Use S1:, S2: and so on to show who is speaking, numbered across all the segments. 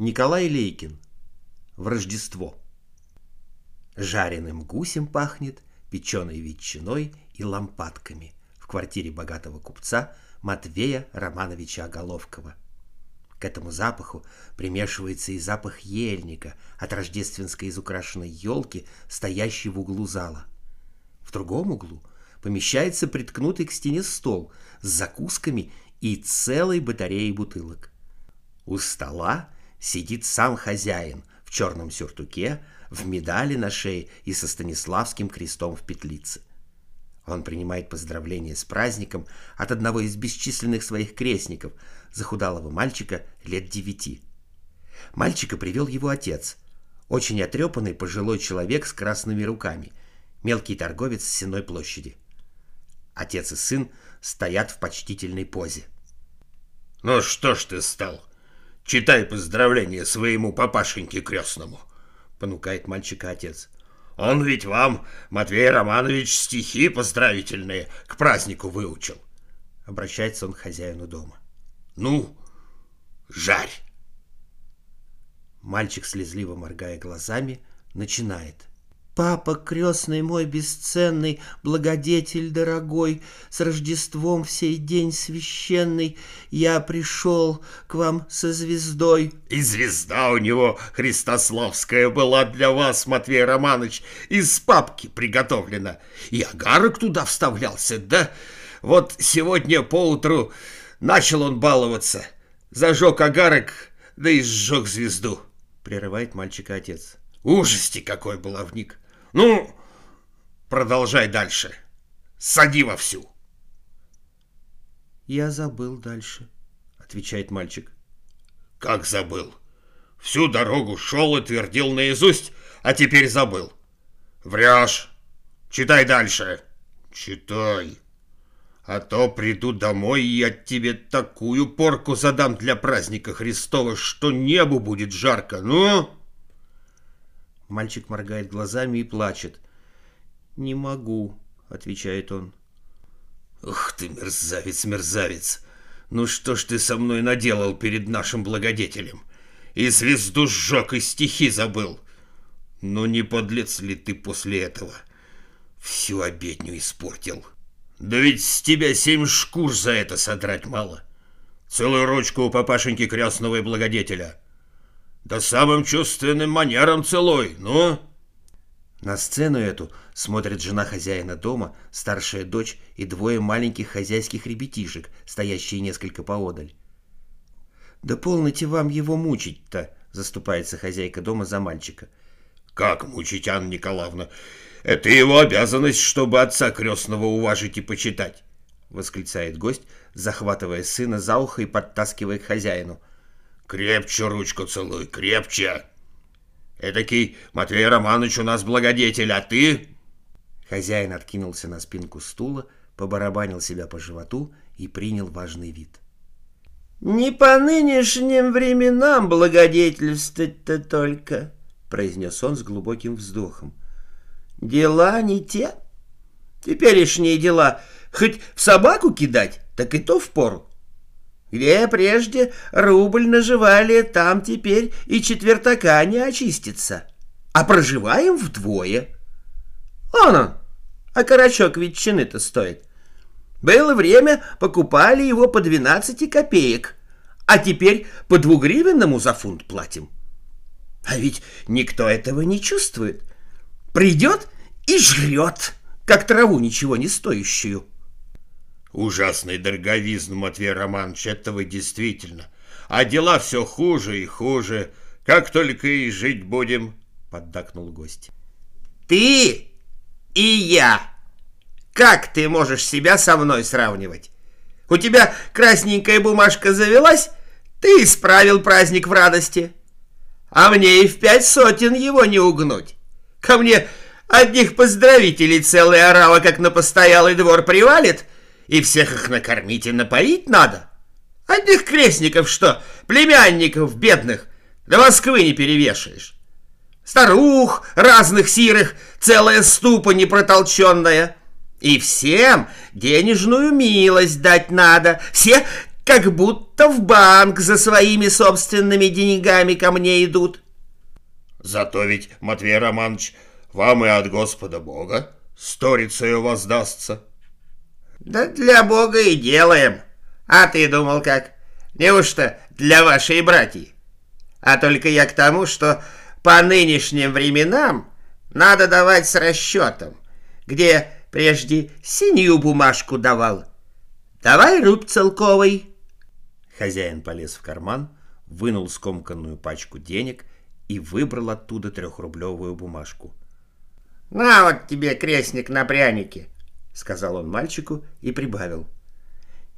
S1: Николай Лейкин. В Рождество. Жареным гусем пахнет, печеной ветчиной и лампадками в квартире богатого купца Матвея Романовича Оголовкова. К этому запаху примешивается и запах ельника от рождественской изукрашенной елки, стоящей в углу зала. В другом углу помещается приткнутый к стене стол с закусками и целой батареей бутылок. У стола сидит сам хозяин в черном сюртуке, в медали на шее и со Станиславским крестом в петлице. Он принимает поздравления с праздником от одного из бесчисленных своих крестников, захудалого мальчика лет девяти. Мальчика привел его отец, очень отрепанный пожилой человек с красными руками, мелкий торговец с Сенной площади. Отец и сын стоят в почтительной позе.
S2: «Ну что ж ты стал? Читай поздравления своему папашеньке крестному», — понукает мальчика отец. «Он ведь вам, Матвей Романович, стихи поздравительные к празднику выучил».
S1: Обращается он к хозяину дома.
S2: «Ну, жарь!»
S1: Мальчик, слезливо моргая глазами, начинает. Папа крестный мой бесценный, благодетель дорогой, С Рождеством в сей день священный Я пришел к вам со звездой.
S2: И звезда у него христославская была для вас, Матвей Романович, Из папки приготовлена. И агарок туда вставлялся, да? Вот сегодня поутру начал он баловаться. Зажег агарок, да и сжег звезду.
S1: Прерывает мальчика отец.
S2: Ужасти какой баловник! Ну, продолжай дальше. Сади вовсю.
S1: Я забыл дальше, отвечает мальчик.
S2: Как забыл? Всю дорогу шел и твердил наизусть, а теперь забыл. Врешь. Читай дальше. Читай. А то приду домой, и я тебе такую порку задам для праздника Христова, что небу будет жарко. Ну?
S1: Мальчик моргает глазами и плачет. «Не могу», — отвечает он.
S2: «Ух ты, мерзавец, мерзавец! Ну что ж ты со мной наделал перед нашим благодетелем? И звезду сжег, и стихи забыл. Ну не подлец ли ты после этого? Всю обедню испортил. Да ведь с тебя семь шкур за это содрать мало. Целую ручку у папашеньки крестного и благодетеля». Да самым чувственным манером целой, ну!»
S1: На сцену эту смотрит жена хозяина дома, старшая дочь и двое маленьких хозяйских ребятишек, стоящие несколько поодаль. «Да полноте вам его мучить-то!» — заступается хозяйка дома за мальчика.
S2: «Как мучить, Анна Николаевна? Это его обязанность, чтобы отца крестного уважить и почитать!» — восклицает гость, захватывая сына за ухо и подтаскивая к хозяину. Крепче ручку целуй, крепче. Эдакий Матвей Романович у нас благодетель, а ты...»
S1: Хозяин откинулся на спинку стула, побарабанил себя по животу и принял важный вид.
S3: «Не по нынешним временам благодетельствовать-то только», — произнес он с глубоким вздохом. «Дела не те. Теперешние дела хоть в собаку кидать, так и то впору. Где прежде рубль наживали, там теперь и четвертака не очистится. А проживаем вдвое. Он он, а карачок ветчины-то стоит. Было время, покупали его по 12 копеек, а теперь по двугривенному за фунт платим. А ведь никто этого не чувствует. Придет и жрет, как траву ничего не стоящую.
S2: Ужасный дороговизн, Матвей Романович, этого действительно. А дела все хуже и хуже. Как только и жить будем, — поддакнул гость.
S3: Ты и я. Как ты можешь себя со мной сравнивать? У тебя красненькая бумажка завелась, ты исправил праздник в радости. А мне и в пять сотен его не угнуть. Ко мне одних поздравителей целая орава, как на постоялый двор привалит — и всех их накормить и напоить надо. Одних крестников что, племянников бедных, до Москвы не перевешаешь. Старух разных сирых, целая ступа непротолченная. И всем денежную милость дать надо. Все как будто в банк за своими собственными деньгами ко мне идут.
S2: Зато ведь, Матвей Романович, вам и от Господа Бога сторицею воздастся.
S3: Да для Бога и делаем. А ты думал как? Неужто для вашей братьи? А только я к тому, что по нынешним временам надо давать с расчетом, где прежде синюю бумажку давал. Давай руб целковый.
S1: Хозяин полез в карман, вынул скомканную пачку денег и выбрал оттуда трехрублевую бумажку.
S3: «На вот тебе крестник на прянике», — сказал он мальчику и прибавил.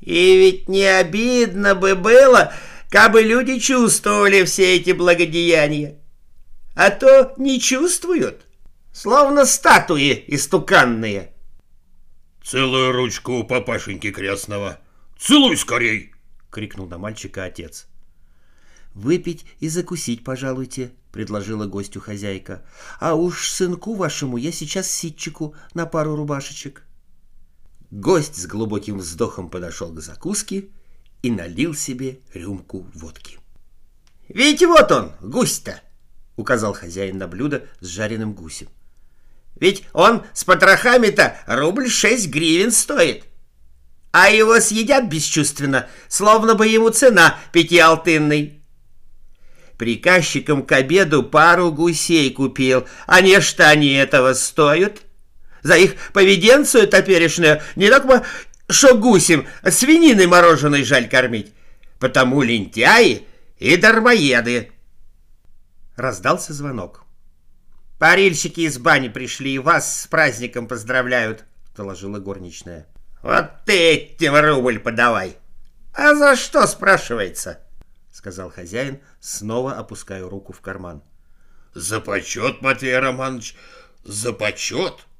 S3: «И ведь не обидно бы было, кабы люди чувствовали все эти благодеяния. А то не чувствуют, словно статуи истуканные».
S2: «Целую ручку у папашеньки крестного. Целуй скорей!»
S1: — крикнул на мальчика отец. «Выпить и закусить, пожалуйте», — предложила гостю хозяйка. «А уж сынку вашему я сейчас ситчику на пару рубашечек». Гость с глубоким вздохом подошел к закуске и налил себе рюмку водки.
S3: «Видите, вот он, гусь-то!» — указал хозяин на блюдо с жареным гусем. «Ведь он с потрохами-то рубль шесть гривен стоит, а его съедят бесчувственно, словно бы ему цена пятиалтынной». Приказчикам к обеду пару гусей купил, а не что они этого стоят. За их поведенцию топерешнюю не только что гусем, а свининой мороженой жаль кормить. Потому лентяи и дармоеды. Раздался звонок. «Парильщики из бани пришли и вас с праздником поздравляют», — доложила горничная. «Вот этим рубль подавай!» «А за что?» — спрашивается. — сказал хозяин, снова опуская руку в карман.
S2: «За почет, Матвей Романович, за почет!»
S1: —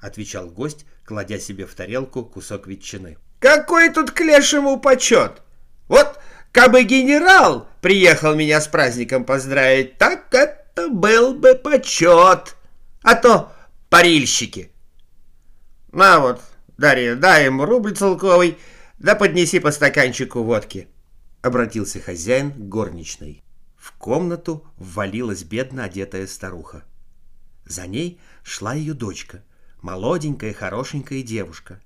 S1: отвечал гость, кладя себе в тарелку кусок ветчины.
S3: «Какой тут к лешему почет? Вот, кабы генерал приехал меня с праздником поздравить, так это был бы почет, а то парильщики. На вот, Дарья, дай ему рубль целковый, да поднеси по стаканчику водки».
S1: — обратился хозяин к горничной. В комнату ввалилась бедно одетая старуха. За ней шла ее дочка, молоденькая хорошенькая девушка.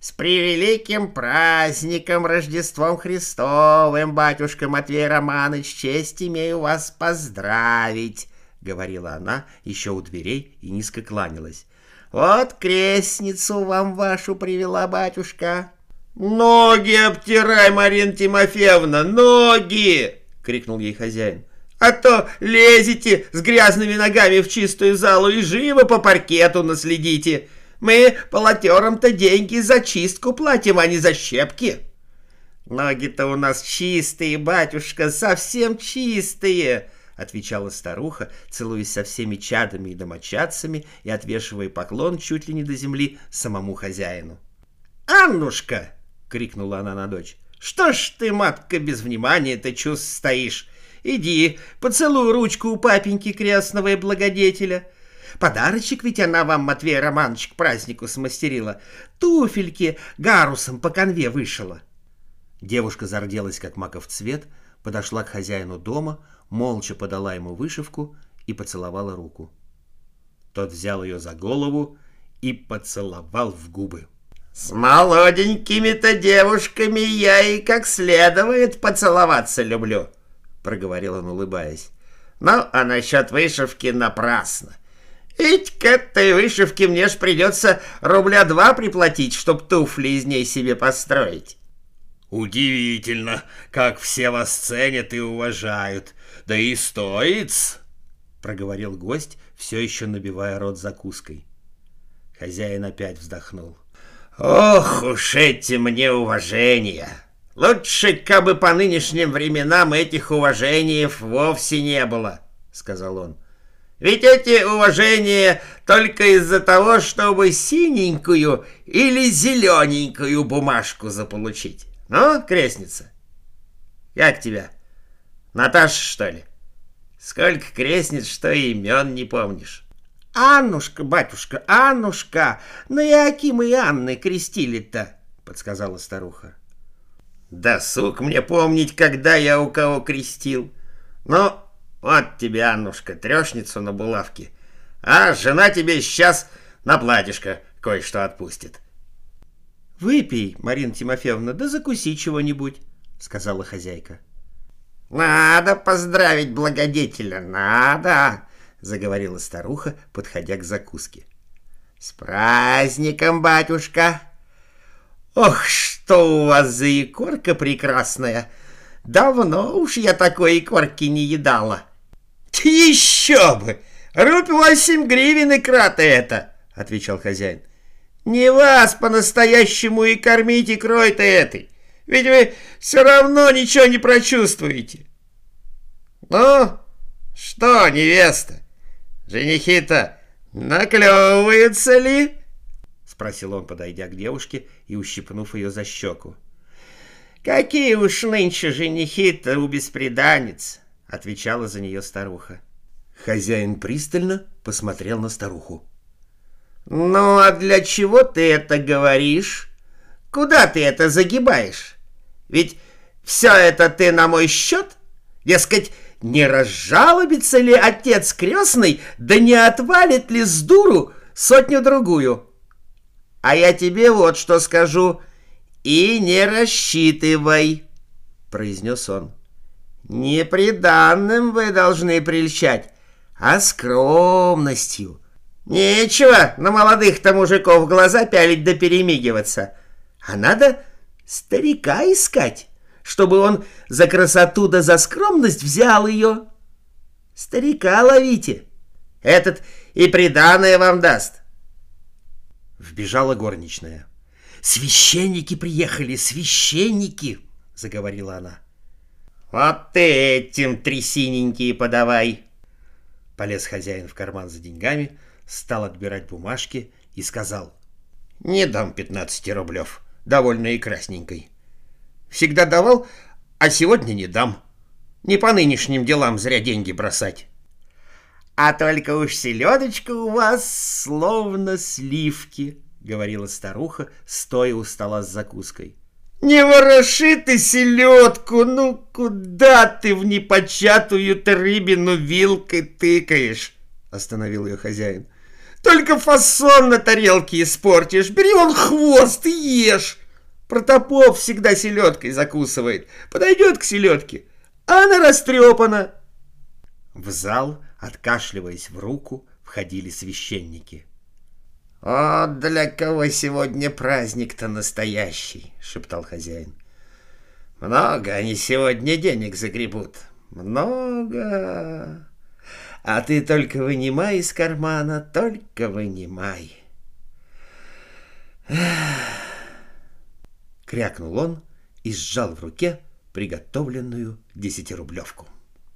S3: «С превеликим праздником Рождеством Христовым, батюшка Матвей Романович, честь имею вас поздравить!» — говорила она еще у дверей и низко кланялась. «Вот крестницу вам вашу привела батюшка!» «Ноги обтирай, Марина Тимофеевна, ноги!» — крикнул ей хозяин. «А то лезете с грязными ногами в чистую залу и живо по паркету наследите. Мы полотерам-то деньги за чистку платим, а не за щепки». «Ноги-то у нас чистые, батюшка, совсем чистые!» — отвечала старуха, целуясь со всеми чадами и домочадцами и отвешивая поклон чуть ли не до земли самому хозяину. «Аннушка!» — крикнула она на дочь. «Что ж ты, матка, без внимания-то чувств стоишь? Иди, поцелуй ручку у папеньки крестного и благодетеля. Подарочек ведь она вам, Матвей Романович, к празднику смастерила. Туфельки гарусом по конве вышила».
S1: Девушка зарделась, как маков цвет, подошла к хозяину дома, молча подала ему вышивку и поцеловала руку. Тот взял ее за голову и поцеловал в губы.
S3: С молоденькими-то девушками я и как следует поцеловаться люблю, проговорил он, улыбаясь. Ну, а насчет вышивки напрасно. Ведь к этой вышивке мне ж придется рубля два приплатить, чтоб туфли из ней себе построить.
S2: Удивительно, как все вас ценят и уважают. Да и стоит
S1: проговорил гость, все еще набивая рот закуской. Хозяин опять вздохнул.
S3: Ох уж эти мне уважения! Лучше, кабы по нынешним временам этих уважений вовсе не было, сказал он. Ведь эти уважения только из-за того, чтобы синенькую или зелененькую бумажку заполучить. Ну, крестница, как тебя? Наташа, что ли? Сколько крестниц, что имен не помнишь. «Аннушка, батюшка, Аннушка! На Иакима и Анны крестили-то!» — подсказала старуха. Досуг мне помнить, когда я у кого крестил. Ну, вот тебе, Аннушка, трешницу на булавке. А жена тебе сейчас на платьишко кое-что отпустит.
S1: «Выпей, Марина Тимофеевна, да закуси чего-нибудь», — сказала хозяйка.
S3: «Надо поздравить благодетеля, надо!» — заговорила старуха, подходя к закуске. «С праздником, батюшка! Ох, что у вас за икорка прекрасная! Давно уж я такой икорки не едала!» «Еще бы! Рубь восемь гривен икра-то это!» — отвечал хозяин. «Не вас по-настоящему и кормить икрой-то этой! Ведь вы все равно ничего не прочувствуете!» «Ну, что, невеста, женихи-то наклевываются ли?» Спросил он, подойдя к девушке и ущипнув ее за щеку. «Какие уж нынче женихи-то у беспреданниц!» Отвечала за нее старуха.
S1: Хозяин пристально посмотрел на старуху.
S3: «Ну, а для чего ты это говоришь? Куда ты это загибаешь? Ведь все это ты на мой счет? Дескать, не разжалобится ли отец крестный, да не отвалит ли с дуру сотню-другую? А я тебе вот что скажу. И не рассчитывай, произнес он. Не приданным вы должны прельщать, а скромностью. Нечего на молодых-то мужиков глаза пялить да перемигиваться. А надо старика искать чтобы он за красоту да за скромность взял ее. Старика ловите, этот и приданное вам даст.
S1: Вбежала горничная. «Священники приехали, священники!» — заговорила она.
S3: «Вот ты этим трясиненькие подавай!»
S1: Полез хозяин в карман за деньгами, стал отбирать бумажки и сказал.
S3: «Не дам пятнадцати рублев, довольно и красненькой. Всегда давал, а сегодня не дам. Не по нынешним делам зря деньги бросать. А только уж селедочка у вас словно сливки, говорила старуха, стоя у стола с закуской. Не вороши ты селедку, ну куда ты в непочатую-то рыбину вилкой тыкаешь? Остановил ее хозяин. Только фасон на тарелке испортишь. Бери он хвост и ешь. Протопоп всегда селедкой закусывает. Подойдет к селедке, а она растрепана.
S1: В зал, откашливаясь в руку, входили священники.
S3: «О, для кого сегодня праздник-то настоящий!» — шептал хозяин. «Много они сегодня денег загребут. Много. А ты только вынимай из кармана, только вынимай».
S1: Крякнул он и сжал в руке приготовленную десятирублевку.